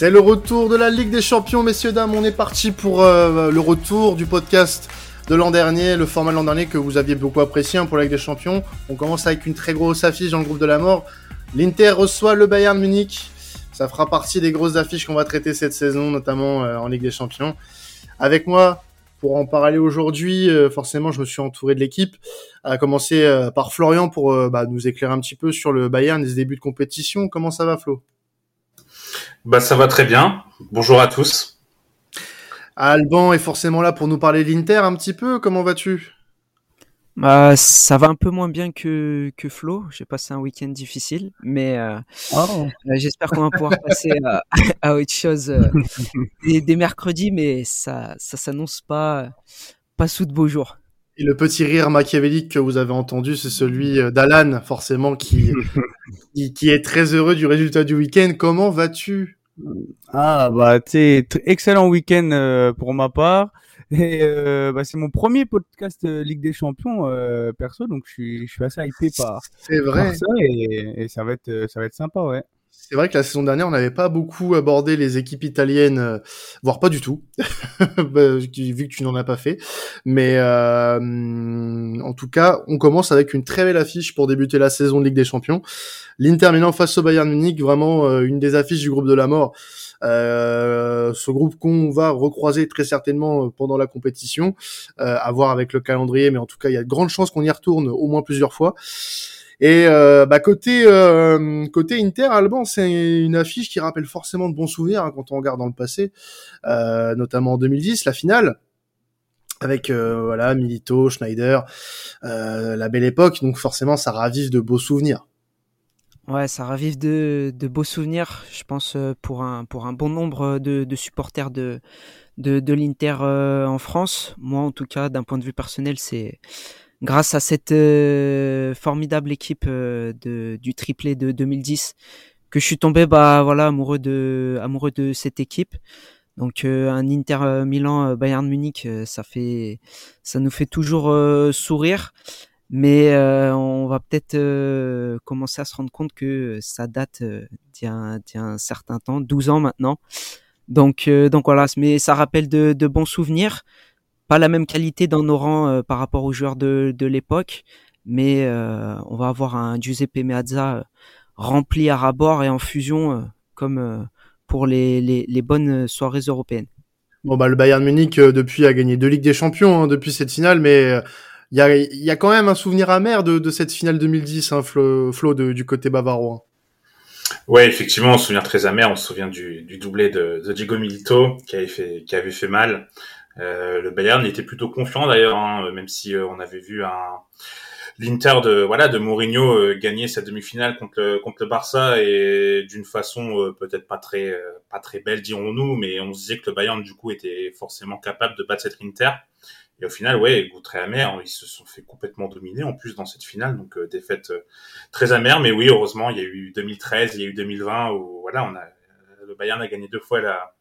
C'est le retour de la Ligue des Champions, messieurs, dames. On est parti pour euh, le retour du podcast de l'an dernier, le format de l'an dernier que vous aviez beaucoup apprécié hein, pour la Ligue des Champions. On commence avec une très grosse affiche dans le groupe de la mort. L'Inter reçoit le Bayern Munich. Ça fera partie des grosses affiches qu'on va traiter cette saison, notamment euh, en Ligue des Champions. Avec moi, pour en parler aujourd'hui, euh, forcément, je me suis entouré de l'équipe. À commencer par Florian pour bah, nous éclairer un petit peu sur le Bayern et ses débuts de compétition. Comment ça va, Flo? Bah, ça va très bien. Bonjour à tous. Alban est forcément là pour nous parler de l'Inter un petit peu. Comment vas-tu? Bah, ça va un peu moins bien que, que Flo. J'ai passé un week-end difficile, mais euh, oh. euh, j'espère qu'on va pouvoir passer à, à, autre chose euh, des, mercredis, mais ça ça s'annonce pas pas sous de beaux jours. Et le petit rire machiavélique que vous avez entendu, c'est celui d'Alan, forcément, qui, qui, est très heureux du résultat du week-end. Comment vas-tu? Ah bah tu excellent week-end euh, pour ma part. Et euh, bah, c'est mon premier podcast euh, Ligue des Champions perso, donc je suis, je suis assez hypé par, vrai. ça et, et, ça va être ça va être sympa ouais. C'est vrai que la saison dernière, on n'avait pas beaucoup abordé les équipes italiennes, euh, voire pas du tout, bah, vu que tu n'en as pas fait. Mais euh, en tout cas, on commence avec une très belle affiche pour débuter la saison de Ligue des Champions. L'Inter Milan face au Bayern Munich, vraiment euh, une des affiches du groupe de la mort. ce groupe qu'on va recroiser très certainement pendant la compétition, à voir avec le calendrier, mais en tout cas, il y a de grandes chances qu'on y retourne au moins plusieurs fois. Et euh, bah, côté euh, côté Inter, Alban, c'est une affiche qui rappelle forcément de bons souvenirs hein, quand on regarde dans le passé, euh, notamment en 2010, la finale avec voilà Milito, Schneider, la belle époque. Donc forcément, ça ravive de beaux souvenirs. Ouais, ça ravive de, de beaux souvenirs, je pense, pour un, pour un bon nombre de, de supporters de, de, de l'Inter en France. Moi, en tout cas, d'un point de vue personnel, c'est grâce à cette euh, formidable équipe euh, de, du triplé de 2010 que je suis tombé bah voilà amoureux de amoureux de cette équipe. Donc euh, un Inter Milan Bayern Munich ça fait ça nous fait toujours sourire mais on va peut-être commencer à se rendre compte que ça date d'il y, y, a un certain temps, 12 ans maintenant. Donc donc voilà, mais ça rappelle de, de bons souvenirs pas la même qualité dans nos rangs euh, par rapport aux joueurs de, de l'époque, mais euh, on va avoir un Giuseppe Meazza euh, rempli à rabord et en fusion comme pour les, les, les, bonnes soirées européennes. Bon bah le Bayern Munich depuis a gagné deux Ligues des Champions hein, depuis cette finale, mais il y a, y a quand même un souvenir amer de, de cette finale 2010, hein, Flo, Flo de, du côté bavarois. Ouais, effectivement, on se souvient très amer. On se souvient du, du doublé de, de Diego Milito qui avait fait qui avait fait mal. Euh, le Bayern était plutôt confiant d'ailleurs, hein, même si euh, on avait vu un l'Inter de voilà de Mourinho euh, gagner sa demi-finale contre le, contre le Barça et d'une façon peut-être pas très pas très belle dirons-nous, mais on se disait que le Bayern du coup était forcément capable de battre cette Inter. Et au final, ouais, goût très amer. Ils se sont fait complètement dominer en plus dans cette finale, donc défaite très amère. Mais oui, heureusement, il y a eu 2013, il y a eu 2020 où voilà, on a le Bayern a gagné deux fois la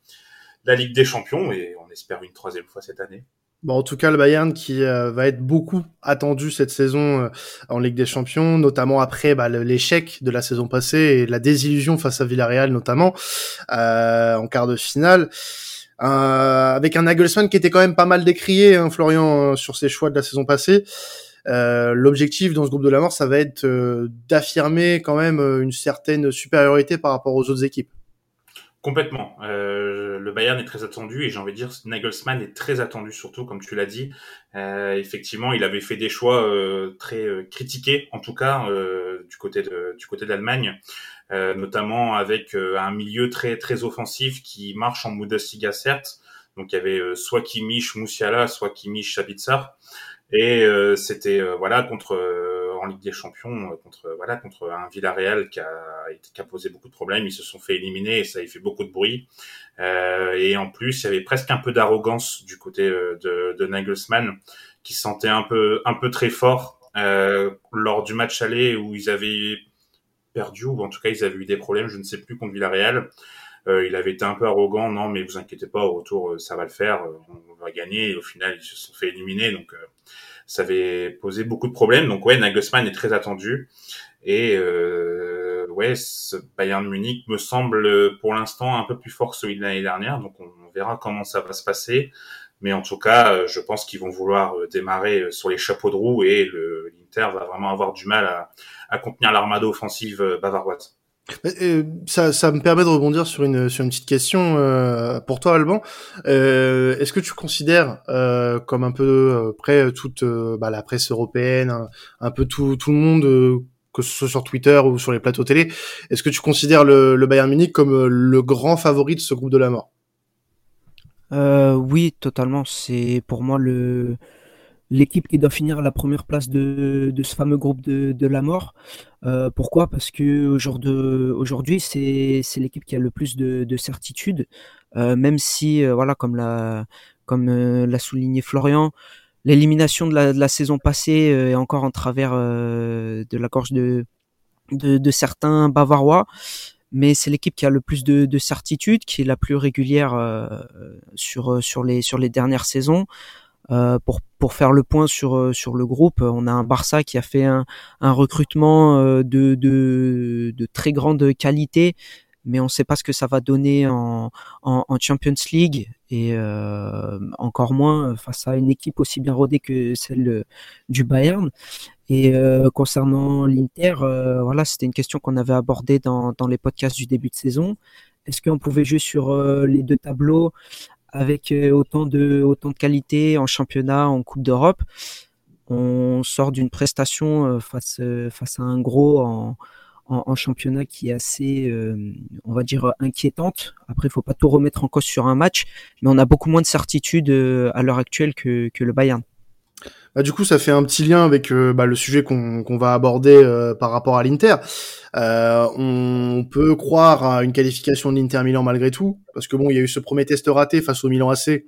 la Ligue des Champions et on espère une troisième fois cette année. Bon, en tout cas, le Bayern qui euh, va être beaucoup attendu cette saison euh, en Ligue des Champions, notamment après bah, l'échec de la saison passée et la désillusion face à Villarreal notamment euh, en quart de finale. avec un Nagelsmann qui était quand même pas mal décrié, hein, Florian, sur ses choix de la saison passée. L'objectif dans ce groupe de la mort, ça va être d'affirmer quand même une certaine supériorité par rapport aux autres équipes. Complètement. Euh, le Bayern est très attendu et j'ai envie de dire Nagelsmann est très attendu surtout, comme tu l'as dit. Euh, effectivement, il avait fait des choix euh, très euh, critiqués, en tout cas euh, du côté de du côté d'Allemagne, notamment avec un milieu très très offensif qui marche en Bundesliga certes. Donc il y avait soit Kimmich, Moussiala, soit Kimmich, Sabitzer. Et c'était voilà contre en Ligue des Champions euh, contre voilà contre un Villarreal qui a, posé beaucoup de problèmes. Ils se sont fait éliminer et ça a fait beaucoup de bruit. Euh, et en plus, il y avait presque un peu d'arrogance du côté euh, de, de, Nagelsmann qui se sentait un peu un peu très fort euh, lors du match aller où ils avaient perdu ou en tout cas ils avaient eu des problèmes, je ne sais plus contre Villarreal. Euh, il avait été un peu arrogant, non mais vous inquiétez pas, au retour ça va le faire, on va gagner. Et au final ils se sont fait éliminer, donc ça avait posé beaucoup de problèmes. Donc ouais, Nagelsmann est très attendu et euh, ouais, ce Bayern Munich me semble pour l'instant un peu plus fort que celui de l'année dernière, donc on, verra comment ça va se passer. Mais en tout cas, je pense qu'ils vont vouloir démarrer sur les chapeaux de roue et l'Inter va vraiment avoir du mal à, à contenir l'armada offensive bavaroise. Euh, ça, ça me permet de rebondir sur une sur une petite question euh, pour toi, Alban. Euh, Est-ce que tu considères euh, comme un peu euh, près toute bah, la presse européenne, un, peu tout tout le monde, que ce soit sur Twitter ou sur les plateaux télé, est-ce que tu considères le, le Bayern Munich comme le grand favori de ce groupe de la mort? Oui, totalement. C'est pour moi le l'équipe qui doit finir à la première place de, de ce fameux groupe de, de la mort. Euh, pourquoi? Parce que aujourd'hui, c'est l'équipe qui a le plus de, de certitude, euh, même si euh, voilà, comme l'a comme euh, l'a souligné Florian, l'élimination de la, de la saison passée est encore en travers de la gorge de, de, certains Bavarois. Mais c'est l'équipe qui a le plus de certitude, qui est la plus régulière sur sur les sur les dernières saisons. Euh, pour pour faire le point sur euh, sur le groupe, on a un Barça qui a fait un, un recrutement euh, de, de, de très grande qualité, mais on ne sait pas ce que ça va donner en, en, Champions League et euh, encore moins face à une équipe aussi bien rodée que celle du Bayern. Et euh, concernant l'Inter, voilà, c'était une question qu'on avait abordée dans, dans les podcasts du début de saison. Est-ce qu'on pouvait jouer sur les deux tableaux avec euh, autant de autant de qualité en championnat, en Coupe d'Europe. On sort d'une prestation euh, face euh, face à un gros en, en, championnat qui est assez, on va dire, inquiétante. Après, il faut pas tout remettre en cause sur un match, mais on a beaucoup moins de certitude à l'heure actuelle que, que le Bayern. Bah, du coup, ça fait un petit lien avec euh, bah, le sujet qu'on va aborder euh, par rapport à l'Inter. Euh, on peut croire à une qualification de l'Inter Milan malgré tout, parce que bon, il y a eu ce premier test raté face au Milan AC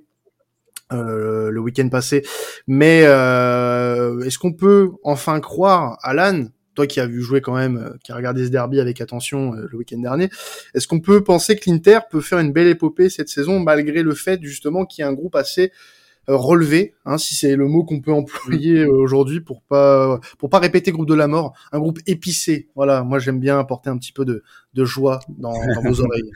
le week-end passé. Mais est-ce qu'on peut enfin croire, Alan, toi qui as vu jouer quand même, qui a regardé ce derby avec attention le week-end dernier, est-ce qu'on peut penser que l'Inter peut faire une belle épopée cette saison malgré le fait justement qu'il y a un groupe assez euh, relevé, hein, si c'est le mot qu'on peut employer euh, aujourd'hui pour pas pour pas répéter groupe de la mort, un groupe épicé. Voilà, moi j'aime bien apporter un petit peu de, de joie dans, dans vos oreilles.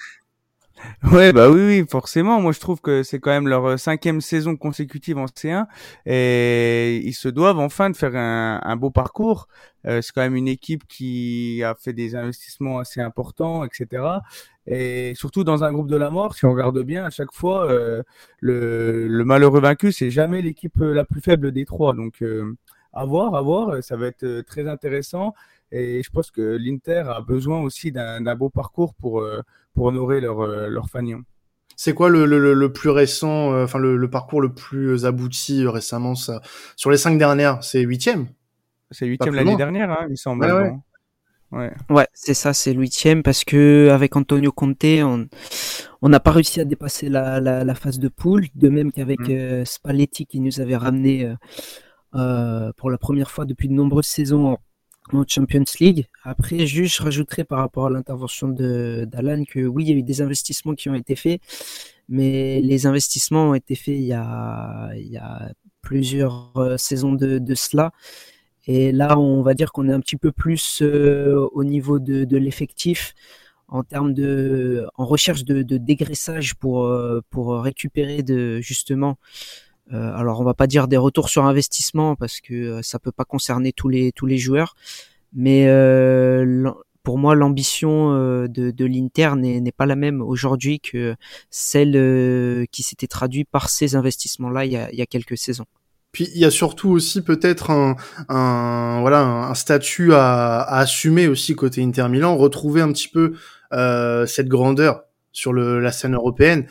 Ouais, bah oui, oui, forcément. Moi, je trouve que c'est quand même leur euh, cinquième saison consécutive en C1 et ils se doivent enfin de faire un, beau parcours. Euh, c'est quand même une équipe qui a fait des investissements assez importants, etc. Et surtout dans un groupe de la mort, si on regarde bien, à chaque fois, euh, le, le, malheureux vaincu, c'est jamais l'équipe la plus faible des trois. Donc, euh, à voir, à voir, ça va être très intéressant. Et je pense que l'Inter a besoin aussi d'un beau parcours pour, euh, pour honorer leur, euh, leur fanion. C'est quoi le, le, le, plus récent, euh, enfin le, le, parcours le plus abouti récemment ça Sur les cinq dernières, c'est huitième? C'est huitième l'année dernière, hein, il semble. Ouais, ouais. ouais. c'est ça, c'est huitième parce que avec Antonio Conte, on on n'a pas réussi à dépasser la, la, la, phase de poule, de même qu'avec mm. Spalletti qui nous avait ramené euh, pour la première fois depuis de nombreuses saisons en Champions League. Après, juste, je rajouterais par rapport à l'intervention d'Alan que oui, il y a eu des investissements qui ont été faits, mais les investissements ont été faits il y a, il y a plusieurs euh, saisons de, de cela. Et là, on va dire qu'on est un petit peu plus euh, au niveau de, de l'effectif en termes de, en recherche de, de dégraissage pour euh, pour récupérer de justement alors on va pas dire des retours sur investissement parce que euh, ça peut pas concerner tous les tous les joueurs, mais euh, pour moi l'ambition de, de l'Inter n'est pas la même aujourd'hui que celle qui s'était traduite par ces investissements-là il y a, il y a quelques saisons. Puis il y a surtout aussi peut-être un, un, voilà un, statut à, à, assumer aussi côté Inter Milan, retrouver un petit peu euh, cette grandeur sur le, la scène européenne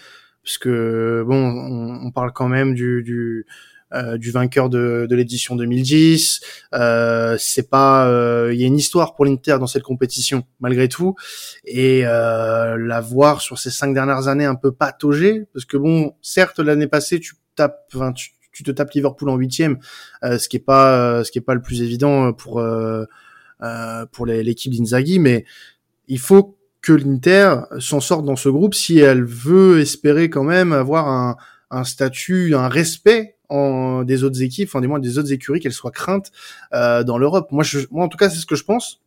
parce que bon, on, on, parle quand même du, du, euh, du vainqueur de, de l'édition 2010. Euh, c'est pas, euh, il y a une histoire pour l'Inter dans cette compétition malgré tout, et euh, la voir sur ces cinq dernières années un peu pataugée, parce que bon, certes l'année passée tu tapes, tu, te tapes Liverpool en huitième, euh, ce qui est pas, ce qui est pas le plus évident pour pour l'équipe d'Inzaghi, mais il faut que l'Inter s'en sorte dans ce groupe si elle veut espérer quand même avoir un, statut, un respect en, des autres équipes, enfin des moins des autres écuries, qu'elles soient craintes euh, dans l'Europe. Moi, moi, en tout cas, c'est ce que je pense.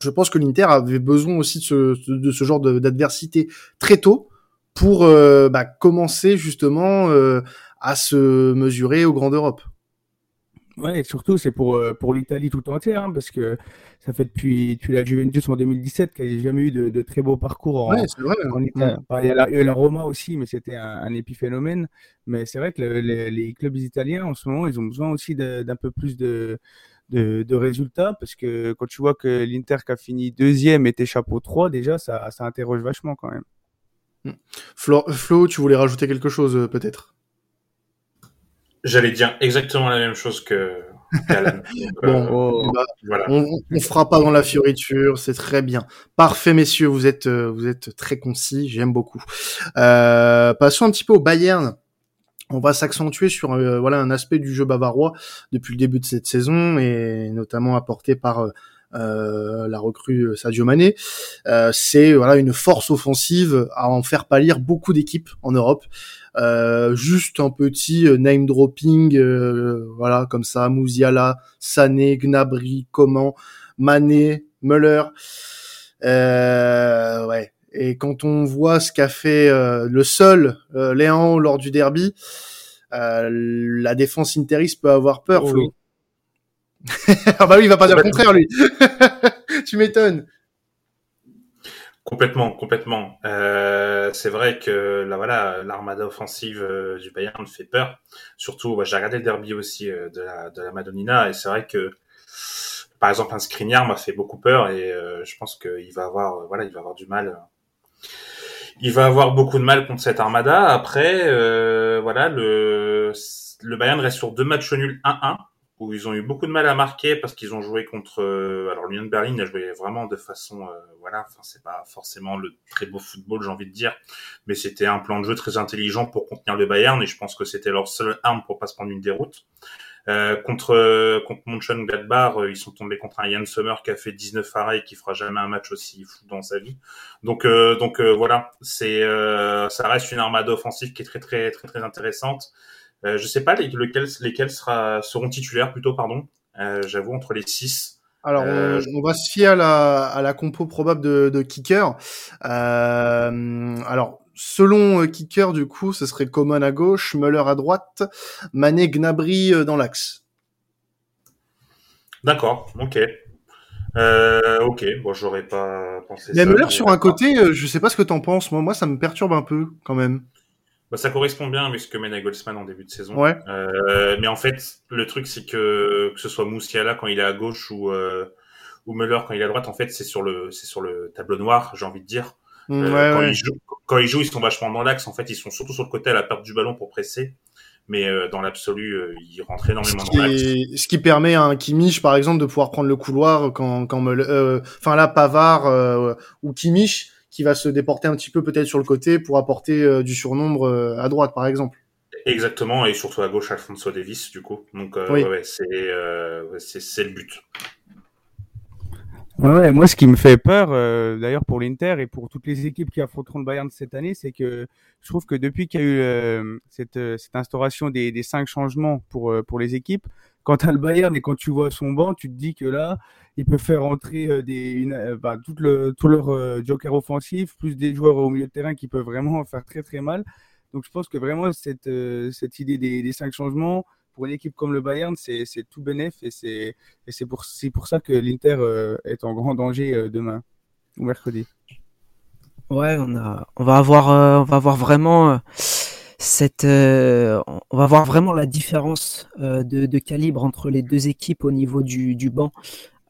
je pense que l'Inter avait besoin aussi de ce, genre d'adversité très tôt pour bah, commencer justement à se mesurer aux grandes Europe. Ouais, et surtout c'est pour pour l'Italie tout entière, hein, parce que ça fait depuis, depuis la Juventus en 2017 qu'elle n'a jamais eu de, de, très beau parcours en, ouais, vrai, en Italie. il, y a la, il y a la Roma aussi, mais c'était un, un, épiphénomène. Mais c'est vrai que le, les, les, clubs italiens en ce moment, ils ont besoin aussi d'un peu plus de, de, de, résultats, parce que quand tu vois que l'Inter qui a fini deuxième était chapeau 3, déjà ça, ça interroge vachement quand même. Flo, Flo, tu voulais rajouter quelque chose euh, peut-être? J'allais dire exactement la même chose que bon, oh. bah, voilà. on, on fera pas dans la fioriture, c'est très bien. Parfait, messieurs, vous êtes euh, vous êtes très concis, j'aime beaucoup. Euh, passons un petit peu au Bayern. On va s'accentuer sur euh, voilà un aspect du jeu bavarois depuis le début de cette saison et notamment apporté par euh, la recrue Sadio Mané. c'est voilà une force offensive à en faire pâlir beaucoup d'équipes en Europe. Euh, juste un petit euh, name dropping, euh, voilà, comme ça, Mouziala, Sané, Gnabry, Coman, Mané, Müller. ouais. Et quand on voit ce qu'a fait le seul Léon lors du derby, la défense interiste peut avoir peur, oh Flo. ah bah oui, il va pas dire le contraire, lui. tu m'étonnes. Complètement, complètement. Euh, c'est vrai que là, voilà, l'armada offensive euh, du Bayern me fait peur. Surtout, bah, j'ai regardé le derby aussi euh, de, la, de la Madonnina et c'est vrai que, par exemple, un Skriniar m'a fait beaucoup peur et euh, je pense qu'il va avoir, voilà, il va avoir du mal. Il va avoir beaucoup de mal contre cette armada. Après, voilà, le le Bayern reste sur deux matchs nuls 1-1 où ils ont eu beaucoup de mal à marquer parce qu'ils ont joué contre euh, alors l'Union de Berlin a joué vraiment de façon euh, voilà enfin c'est pas forcément le très beau football j'ai envie de dire mais c'était un plan de jeu très intelligent pour contenir le Bayern et je pense que c'était leur seule arme pour pas se prendre une déroute. Euh, contre contre Mönchengladbach ils sont tombés contre un Jan Sommer qui a fait 19 arrêts et qui fera jamais un match aussi fou dans sa vie. Donc donc voilà c'est ça reste une armade offensive qui est très très très très intéressante euh, je sais pas lesquels, lesquels sera, seront titulaires plutôt, pardon. Euh, J'avoue entre les six. Alors, euh, on, va se fier à la, à la compo probable de, de Kicker. Euh, alors, selon euh, Kicker, du coup, ce serait Coman à gauche, Müller à droite, Mané Gnabry dans l'axe. D'accord, ok. Euh, ok, bon, j'aurais pas pensé Mais Müller sur un côté, je sais pas ce que t'en penses. Moi, moi, ça me perturbe un peu, quand même. Bah, ça correspond bien avec ce que mène Goldsman en début de saison. Ouais. Euh, mais en fait, le truc, c'est que que ce soit Moussiala quand il est à gauche ou euh, ou Müller quand il est à droite, en fait, c'est sur le c'est sur le tableau noir, j'ai envie de dire. Mm, euh, quand, Ils jouent, quand ils jouent, ils sont vachement dans l'axe. En fait, ils sont surtout sur le côté à la perte du ballon pour presser. Mais euh, dans l'absolu, euh, ils rentrent énormément dans l'axe. Ce qui permet à un Kimmich, par exemple, de pouvoir prendre le couloir quand quand enfin là Pavard ou Kimmich qui va se déporter un petit peu peut-être sur le côté pour apporter euh, du surnombre euh, à droite, par exemple. Exactement, et surtout à gauche, Alfonso Davis, du coup. Donc, euh, oui. ouais, c'est c'est le but. Ouais, moi, ce qui me fait peur, d'ailleurs pour l'Inter et pour toutes les équipes qui affronteront le Bayern cette année, c'est que je trouve que depuis qu'il y a eu cette, cette instauration des, des cinq changements pour pour les équipes, quand as le Bayern et quand tu vois son banc, tu te dis que là, il peut faire entrer euh, des, une, euh, bah, tout, le, tout leur euh, joker offensif, plus des joueurs au milieu de terrain qui peuvent vraiment faire très très mal. Donc je pense que vraiment cette, cette idée des, des, cinq changements, pour une équipe comme le Bayern, c'est tout bénéf et c'est pour, pour ça que l'Inter est en grand danger demain ou mercredi. Ouais, on, a, on va avoir, on va avoir vraiment cette, euh, on va voir vraiment la différence euh, de, de, calibre entre les deux équipes au niveau du, du banc.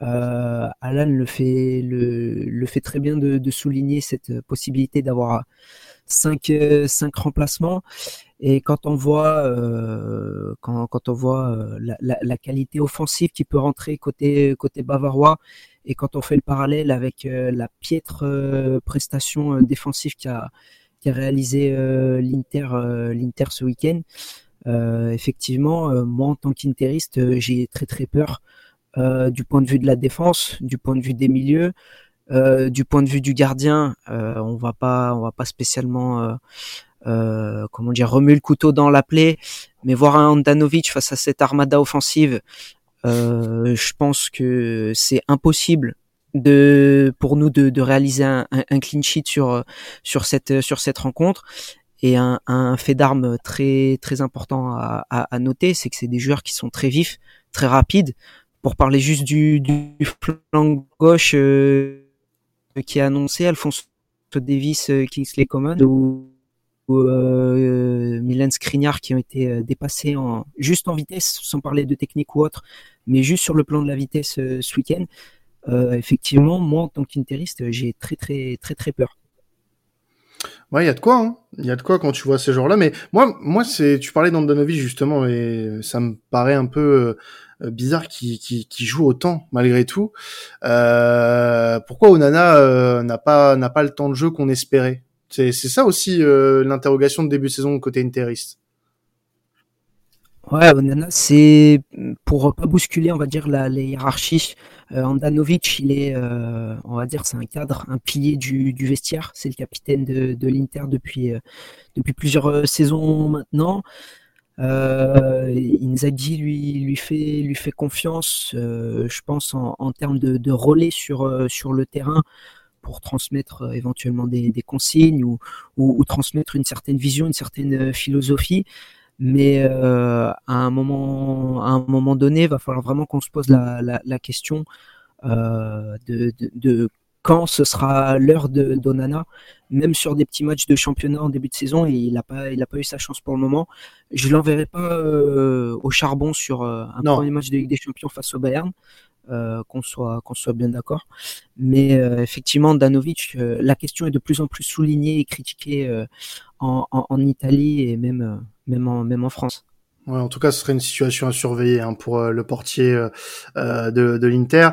Euh, Alan le fait, le, le, fait très bien de, de souligner cette possibilité d'avoir cinq, cinq remplacements. Et quand on voit, euh, quand, quand, on voit la, la, la, qualité offensive qui peut rentrer côté, côté bavarois, et quand on fait le parallèle avec la piètre prestation défensive qui a, qui a réalisé euh, l'Inter euh, l'Inter ce week-end. Euh, effectivement, moi en tant qu'interiste, j'ai très très peur du point de vue de la défense, du point de vue des milieux, du point de vue du gardien. on va pas on va pas spécialement comment dire remuer le couteau dans la plaie, mais voir un Andanovic face à cette armada offensive, je pense que c'est impossible de pour nous de, de réaliser un, un, clean sheet sur sur cette sur cette rencontre. Et un, un fait d'armes très très important à, à, à noter, c'est que c'est des joueurs qui sont très vifs, très rapides. Pour parler juste du, du flanc gauche euh, qui a annoncé Alphonse Davis, euh, Kingsley Common ou, euh, Milan Skriniar qui ont été euh, dépassés en, juste en vitesse, sans parler de technique ou autre, mais juste sur le plan de la vitesse ce week-end. Effectivement, moi en tant qu'interiste, j'ai très très très très peur. Ouais, il y a de quoi, hein. Y a de quoi quand tu vois ces joueurs-là. Mais moi, moi, c'est, tu parlais d'Andanovic justement, et ça me paraît un peu euh, bizarre qui, qui, qui, joue autant malgré tout. Euh, pourquoi Onana euh, n'a pas n'a pas le temps de jeu qu'on espérait? C'est c'est ça aussi l'interrogation de début de saison côté interiste. Ouais, Onana, c'est pour pas bousculer, on va dire la, les hiérarchies. Andanovic, il est, on va dire, c'est un cadre, un pilier du, du vestiaire. C'est le capitaine de, de l'Inter depuis depuis plusieurs saisons maintenant. Euh, Inzaghi lui lui fait lui fait confiance, euh, je pense en, en termes de, de, relais sur euh, sur le terrain pour transmettre euh, éventuellement des, des consignes ou, ou, ou, transmettre une certaine vision, une certaine euh, philosophie. Mais euh, à un moment à un moment donné, il va falloir vraiment qu'on se pose la, la, la question de, de, de quand ce sera l'heure de d'Onana, même sur des petits matchs de championnat en début de saison, et il n'a pas, il a pas eu sa chance pour le moment. Je l'enverrai pas euh, au charbon sur euh, un premier match de Ligue des Champions face au Bayern, euh, qu'on soit, qu'on soit bien d'accord. Mais effectivement, Danovic, la question est de plus en plus soulignée et critiquée en, en, en, Italie et même, même en, même en France. Ouais, en tout cas, ce serait une situation à surveiller hein, pour euh, le portier euh, euh de, de l'Inter.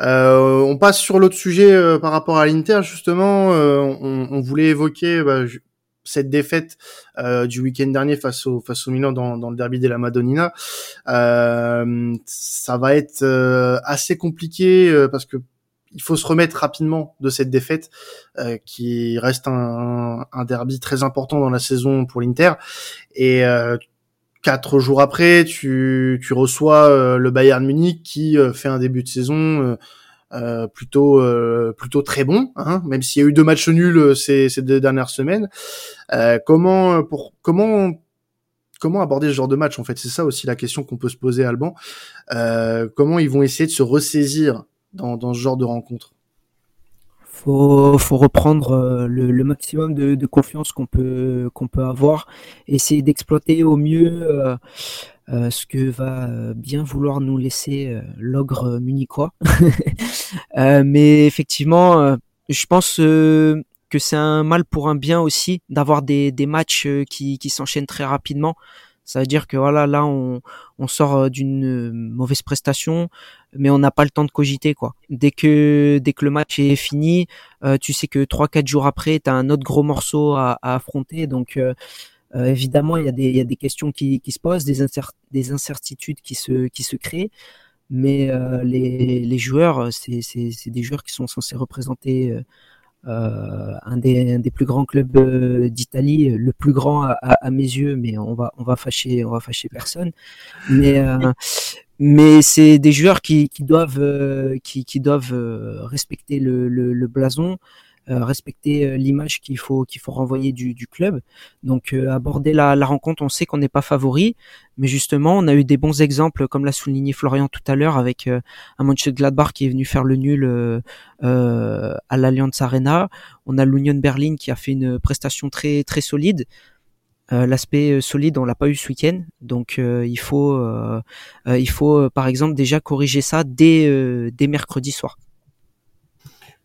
Euh, on passe sur l'autre sujet euh, par rapport à l'Inter. Justement, on, on, voulait évoquer bah, cette défaite du week-end dernier face au face au Milan dans, dans le derby de la Madonnina. ça va être assez compliqué parce que il faut se remettre rapidement de cette défaite euh, qui reste un, un, derby très important dans la saison pour l'Inter et euh, quatre jours après, tu, tu reçois euh, le Bayern Munich qui euh, fait un début de saison euh, plutôt plutôt très bon, hein, même s'il y a eu deux matchs nuls ces, ces deux dernières semaines. comment pour comment comment aborder ce genre de match en fait? C'est ça aussi la question qu'on peut se poser, Alban. comment ils vont essayer de se ressaisir dans, dans ce genre de rencontre faut, faut reprendre euh, le, le maximum de, de confiance qu'on peut qu'on peut avoir, essayer d'exploiter au mieux euh, euh, ce que va bien vouloir nous laisser l'ogre munichois. mais effectivement, je pense que c'est un mal pour un bien aussi d'avoir des, des matchs qui, qui s'enchaînent très rapidement. Ça veut dire que voilà, là, on, on sort d'une mauvaise prestation, mais on n'a pas le temps de cogiter quoi. Dès que dès que le match est fini, euh, tu sais que trois quatre jours après, tu as un autre gros morceau à, à affronter. Donc euh, euh, évidemment, il y a des il y a des questions qui, qui se posent, des des incertitudes qui se qui se créent. Mais les, les joueurs, c'est c'est des joueurs qui sont censés représenter euh, un, des, un, des, plus grands clubs euh, d'Italie, le plus grand à, à, mes yeux, mais on va on va fâcher on va fâcher personne. Mais euh, mais c'est des joueurs qui, qui doivent qui, qui doivent respecter le, le, le blason. Euh, respecter euh, l'image qu'il faut qu'il faut renvoyer du, du club. Donc euh, aborder la, la, rencontre, on sait qu'on n'est pas favori, mais justement on a eu des bons exemples, comme l'a souligné Florian tout à l'heure, avec un Mönchengladbach qui est venu faire le nul à l'Allianz Arena. On a l'Union Berlin qui a fait une prestation très très solide. Euh, L'aspect solide, on l'a pas eu ce week-end, donc euh, il faut, euh, il faut par exemple déjà corriger ça dès, dès mercredi soir.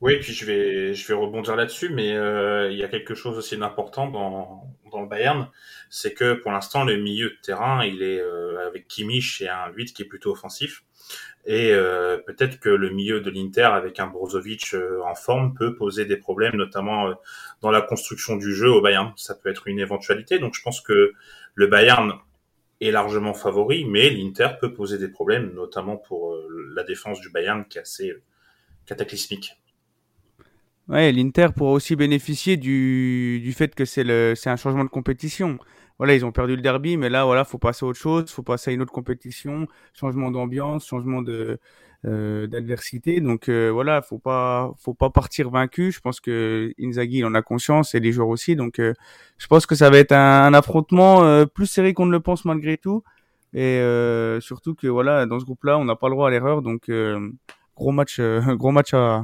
Oui, puis je vais, je vais rebondir là-dessus, mais euh, il y a quelque chose aussi d'important dans, le Bayern, c'est que pour l'instant, le milieu de terrain, il est euh, avec Kimmich et un 8 qui est plutôt offensif. Et euh, peut-être que le milieu de l'Inter, avec un Brozovic en forme, peut poser des problèmes, notamment dans la construction du jeu au Bayern. Ça peut être une éventualité. Donc je pense que le Bayern est largement favori, mais l'Inter peut poser des problèmes, notamment pour la défense du Bayern qui est assez cataclysmique. Ouais, l'Inter pourra aussi bénéficier du, du fait que c'est le c'est un changement de compétition. Voilà, ils ont perdu le derby, mais là, voilà, faut passer à autre chose, faut passer à une autre compétition, changement d'ambiance, changement de euh, d'adversité. Donc euh, voilà, faut pas faut pas partir vaincu. Je pense que Inzaghi il en a conscience et les joueurs aussi. Donc euh, je pense que ça va être un, affrontement plus serré qu'on ne le pense malgré tout. Et surtout que voilà, dans ce groupe-là, on n'a pas le droit à l'erreur. Donc gros match, gros match à,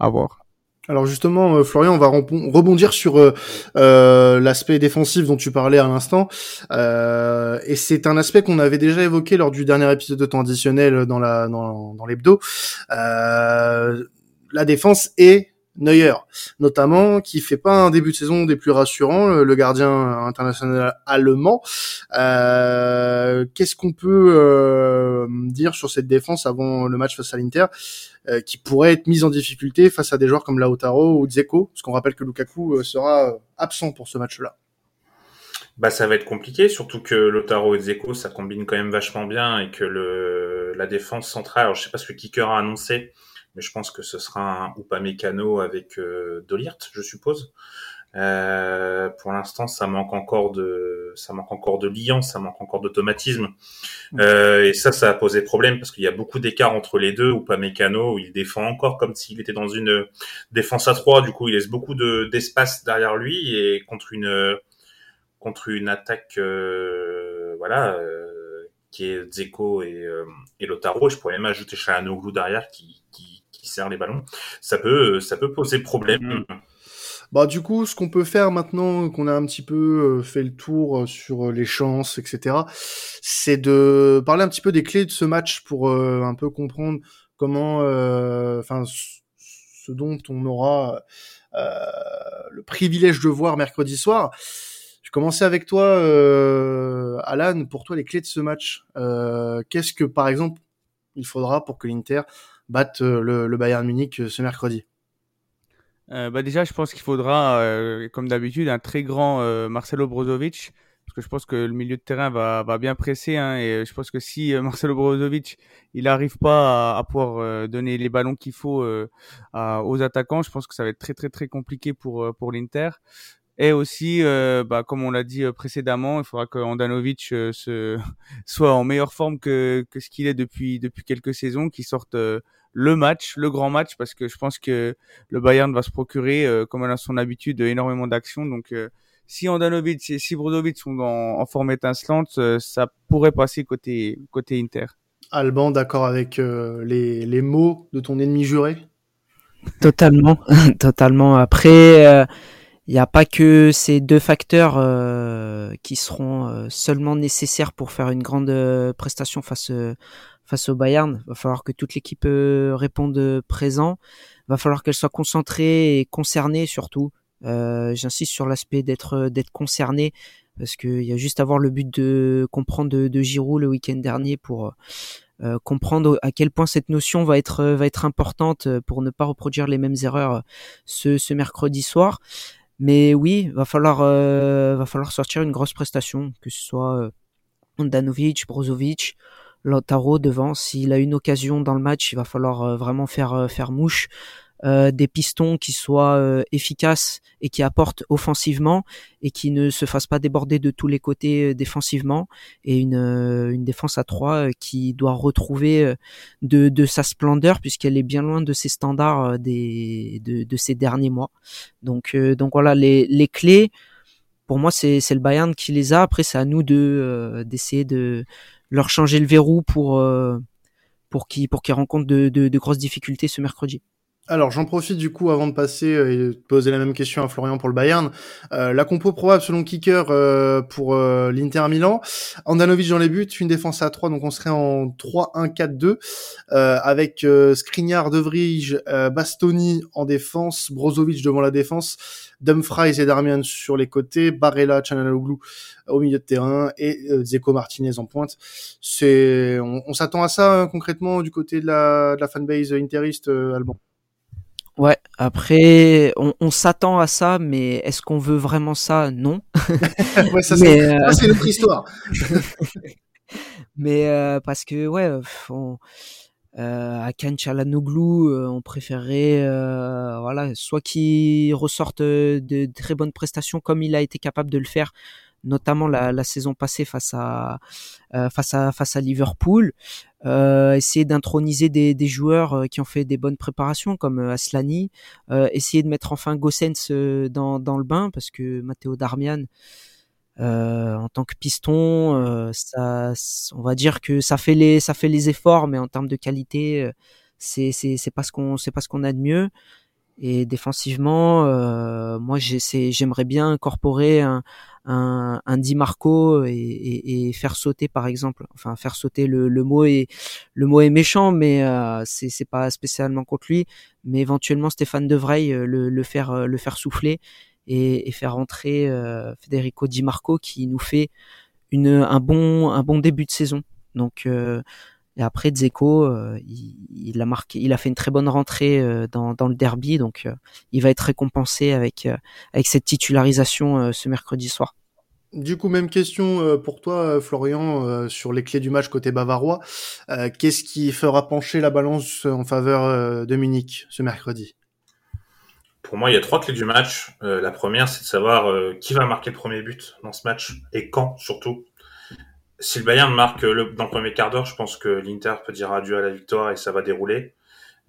à voir. Alors justement, euh, Florian, on va rebondir sur euh, euh, l'aspect défensif dont tu parlais à l'instant, et c'est un aspect qu'on avait déjà évoqué lors du dernier épisode de temps additionnel dans la dans, dans l'hebdo. la défense est Neuer, notamment, qui fait pas un début de saison des plus rassurants, le gardien international allemand. Euh, Qu'est-ce qu'on peut euh, dire sur cette défense avant le match face à l'Inter, euh, qui pourrait être mise en difficulté face à des joueurs comme Lautaro ou Dzeko, parce qu'on rappelle que Lukaku euh, sera absent pour ce match-là. Bah ça va être compliqué, surtout que Lautaro et Dzeko ça combine quand même vachement bien et que le la défense centrale, alors je sais pas ce que Kicker a annoncé, mais je pense que ce sera un Upamecano avec euh, Dolirt, je suppose. Euh, pour l'instant, ça manque encore de, ça manque encore de liant, ça manque encore d'automatisme, euh, et ça, ça a posé problème parce qu'il y a beaucoup d'écart entre les deux. Upamecano, où il défend encore comme s'il était dans une défense à trois, du coup, il laisse beaucoup de d'espace derrière lui et contre une contre une attaque, euh, voilà. Euh, qui est Zeko et, euh, et Lotaro, je pourrais même ajouter Chahanoglu derrière qui, qui, sert les ballons, ça peut, ça peut poser problème. Mm. Bah du coup, ce qu'on peut faire maintenant qu'on a un petit peu euh, fait le tour euh, sur euh, les chances, etc., c'est de parler un petit peu des clés de ce match pour un peu comprendre comment, enfin, ce dont on aura le privilège de voir mercredi soir. Je commençais avec toi, Alan. Pour toi, les clés de ce match, qu'est-ce que, par exemple, il faudra pour que l'Inter battre euh, le, Bayern Munich euh, ce mercredi euh, bah déjà, je pense qu'il faudra, euh, comme d'habitude, un très grand Marcelo Brozovic, parce que je pense que le milieu de terrain va, va bien presser, hein, et je pense que si Marcelo Brozovic il n'arrive pas à, pouvoir donner les ballons qu'il faut aux attaquants, je pense que ça va être très très très compliqué pour pour l'Inter. Et aussi, euh, bah, comme on l'a dit euh, précédemment, il faudra que Andanovic euh, se... soit en meilleure forme que, que ce qu'il est depuis depuis quelques saisons, qu'il sorte le match, le grand match, parce que je pense que le Bayern va se procurer, comme elle a son habitude, énormément d'actions. Donc, si Andanovic et si Brozovic sont en, en forme étincelante, ça pourrait passer côté côté Inter. Alban, d'accord avec les, les mots de ton ennemi juré? Totalement, totalement. Après il n'y a pas que ces deux facteurs euh, qui seront euh, seulement nécessaires pour faire une grande euh, prestation face face au Bayern. Il va falloir que toute l'équipe réponde présent. Va falloir qu'elle soit concentrée et concernée surtout. J'insiste sur l'aspect d'être d'être concerné parce qu'il y a juste à voir le but de comprendre de, de Giroud le week-end dernier pour comprendre à quel point cette notion va être va être importante pour ne pas reproduire les mêmes erreurs ce, ce mercredi soir. Mais oui, va falloir, euh, va falloir sortir une grosse prestation, que ce soit euh, Andanovic, Brozovic, Lautaro devant. S'il a une occasion dans le match, il va falloir euh, vraiment faire, euh, faire mouche. Euh, des pistons qui soient euh, efficaces et qui apportent offensivement et qui ne se fassent pas déborder de tous les côtés euh, défensivement et une, une défense à trois qui doit retrouver de, de sa splendeur puisqu'elle est bien loin de ses standards des, de, de ces derniers mois. Donc, donc voilà, les, les clés, pour moi, c'est le Bayern qui les a. Après, c'est à nous de d'essayer de leur changer le verrou pour pour qu'ils pour qu'ils rencontrent de, de, de grosses difficultés ce mercredi. Alors j'en profite du coup avant de passer euh, et de poser la même question à Florian pour le Bayern. Euh, la compo probable selon Kicker euh, pour l'Inter Milan. Andanovic dans les buts, une défense à 3, donc on serait en 3-1-4-2 avec Skriniar, De Vrij, Bastoni en défense, Brozovic devant la défense, Dumfries et Darmian sur les côtés, Barella, Chanaloglu au milieu de terrain et Zeko Martinez en pointe. C'est on, s'attend à ça hein, concrètement du côté de la, de la fanbase interiste Alban. Ouais, après, on, on s'attend à ça, mais est-ce qu'on veut vraiment ça? Non. ouais, ça c'est euh... notre histoire. mais euh, parce que, ouais, on, euh, à Kanchalanoglu, euh, on préférerait, euh, voilà, soit qu'il ressorte de très bonnes prestations comme il a été capable de le faire notamment la, la, saison passée face à euh, face à face à Liverpool, euh, essayer d'introniser des, joueurs euh, qui ont fait des bonnes préparations comme euh, Aslani, essayer de mettre enfin Gossens dans, dans le bain parce que Matteo Darmian en tant que piston, ça, on va dire que ça fait les ça fait les efforts, mais en termes de qualité, c'est c'est c'est pas ce qu'on c'est pas ce qu'on a de mieux. Et défensivement, euh, moi j'aimerais bien incorporer un, un, un Di Marco et, et, et, faire sauter par exemple, enfin faire sauter le, le mot est le mot est méchant, mais euh, c'est pas spécialement contre lui, mais éventuellement Stéphane Devray euh, le, le faire euh, le faire souffler et, et faire rentrer euh, Federico Di Marco qui nous fait une un bon un bon début de saison. Donc euh, et après Dzeko, euh, il, a marqué, il a fait une très bonne rentrée euh, dans, dans, le derby, donc euh, il va être récompensé avec avec cette titularisation ce mercredi soir. Du coup, même question pour toi, Florian, sur les clés du match côté bavarois. Qu'est-ce qui fera pencher la balance en faveur de Munich ce mercredi? Pour moi, il y a trois clés du match. la première, c'est de savoir qui va marquer le premier but dans ce match et quand, surtout si le Bayern marque le, dans le premier quart d'heure, je pense que l'Inter peut dire adieu à la victoire et ça va dérouler.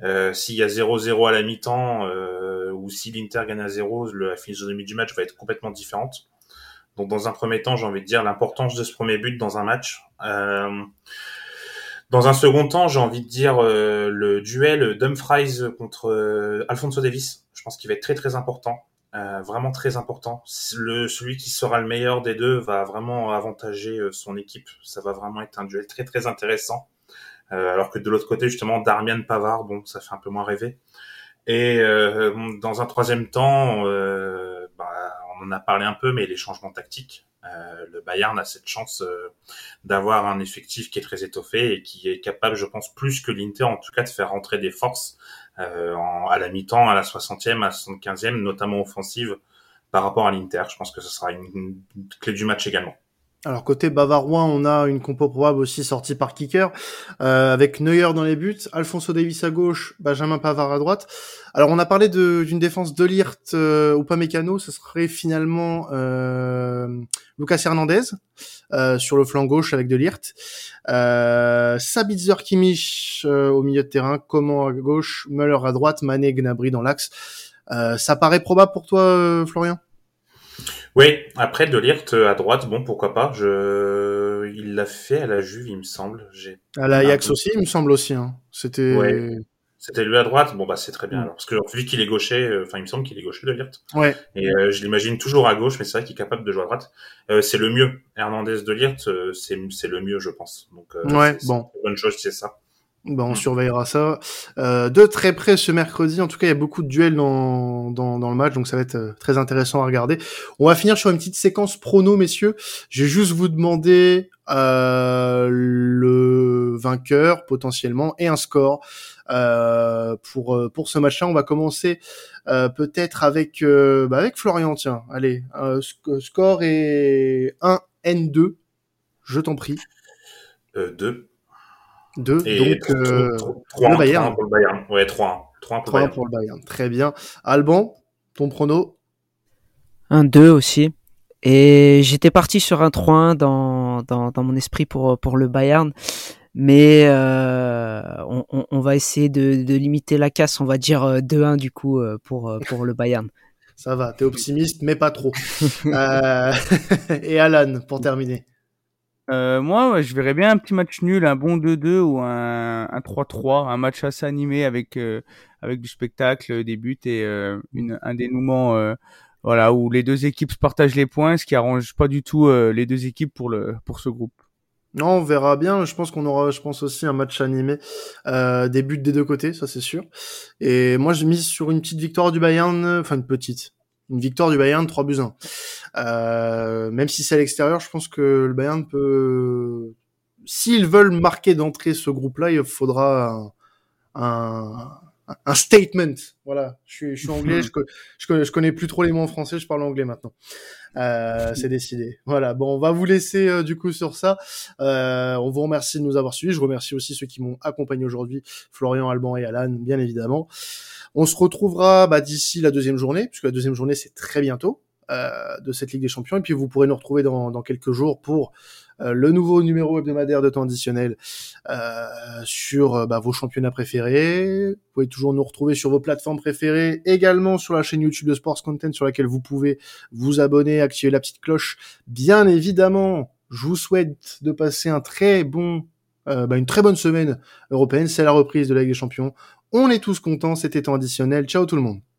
Euh, S'il y a 0-0 à la mi-temps euh, ou si l'Inter gagne à 0, la physionomie du match va être complètement différente. Donc dans un premier temps, j'ai envie de dire l'importance de ce premier but dans un match. Euh, dans un second temps, j'ai envie de dire euh, le duel Dumfries contre euh, Alfonso Davis. Je pense qu'il va être très très important. Euh, vraiment très important. Celui qui sera le meilleur des deux va vraiment avantager euh, son équipe. Ça va vraiment être un duel très très intéressant. Euh, alors que de l'autre côté, justement, Darmian Pavard, bon, ça fait un peu moins rêver. Et dans un troisième temps, bah, on en a parlé un peu, mais les changements tactiques. le Bayern a cette chance d'avoir un effectif qui est très étoffé et qui est capable, je pense, plus que l'Inter, en tout cas, de faire rentrer des forces euh, à la mi-temps, à la 60e, à la 75e, notamment offensive, par rapport à l'Inter. Je pense que ce sera une, clé du match également. Alors côté bavarois, on a une compo probable aussi sortie par kicker, euh, avec Neuer dans les buts, Alfonso Davis à gauche, Benjamin Pavard à droite. Alors on a parlé d'une défense de Lirt euh, ou pas mécano, ce serait finalement euh, Lucas Hernandez euh, sur le flanc gauche avec de Lirt, euh, Sabitzer Kimmich euh, au milieu de terrain, Comment à gauche, Müller à droite, Mané Gnabry dans l'axe. ça paraît probable pour toi, Florian? Oui, après de Ligt à droite, bon pourquoi pas. Je, il l'a fait à la Juve, il me semble. J'ai à l'Ajax aussi, il me semble aussi. Hein. C'était. C'était lui à droite. Bon bah c'est très bien. Mm. Alors, parce que vu qu'il est gaucher, euh, enfin il me semble qu'il est gaucher de Ligt. Ouais. Et euh, je l'imagine toujours à gauche, mais c'est vrai qu'il est capable de jouer à droite. Euh, c'est le mieux. Hernandez de Ligt, c'est c'est le mieux, je pense. Donc ouais, bon. Bonne chose, c'est ça. Ben, on mm. surveillera ça euh, de très près ce mercredi. En tout cas, il y a beaucoup de duels dans, dans, dans le match, donc ça va être euh, très intéressant à regarder. On va finir sur une petite séquence prono, messieurs. Je vais juste vous demander euh, le vainqueur potentiellement et un score euh, pour euh, pour ce match-là. On va commencer euh, peut-être avec bah avec Florian. Tiens, allez, score est 1 N2. Je t'en prie. 2. 2. Donc, 3, euh, 3, le Bayern. pour le Bayern. Ouais, 3. 3, pour, 3 Bayern. pour le Bayern. Très bien. Alban, ton prono? Un 2 aussi. Et j'étais parti sur un 3-1 dans, dans, dans, mon esprit pour, pour le Bayern. Mais euh, on, on, on, va essayer de, de, limiter la casse. On va dire 2-1 euh, du coup euh, pour, pour le Bayern. Ça va, t'es optimiste, mais pas trop. euh, et Alan, pour terminer. Euh, moi, je verrais bien un petit match nul, un bon 2-2 ou un, un 3-3, un match assez animé avec euh, avec du spectacle, des buts et euh, une, un dénouement, euh, voilà, où les deux équipes se partagent les points, ce qui arrange pas du tout les deux équipes pour le pour ce groupe. Non, on verra bien. Je pense qu'on aura, je pense aussi un match animé, des buts des deux côtés, ça c'est sûr. Et moi, je mise sur une petite victoire du Bayern, enfin une petite, une victoire du Bayern 3 buts 1. Euh, même si c'est à l'extérieur, je pense que le Bayern peut s'ils veulent marquer d'entrée ce groupe-là, il faudra un, un, statement. Voilà, je suis, je suis anglais, je, je, connais, je, connais, plus trop les mots en français, je parle anglais maintenant. Euh, c'est décidé. Voilà, bon, on va vous laisser euh, du coup sur ça. Euh, on vous remercie de nous avoir suivis. Je remercie aussi ceux qui m'ont accompagné aujourd'hui, Florian, Alban et Alan, bien évidemment. On se retrouvera bah, d'ici la deuxième journée, puisque la deuxième journée c'est très bientôt. euh, de cette Ligue des Champions. Et puis vous pourrez nous retrouver dans, dans quelques jours pour le nouveau numéro hebdomadaire de temps additionnel euh, sur euh, bah, vos championnats préférés. Vous pouvez toujours nous retrouver sur vos plateformes préférées, également sur la chaîne YouTube de Sports Content sur laquelle vous pouvez vous abonner, activer la petite cloche. Bien évidemment, je vous souhaite de passer euh, bah, une très bonne semaine européenne. C'est la reprise de la Ligue des Champions. On est tous contents, c'était temps additionnel. Ciao tout le monde.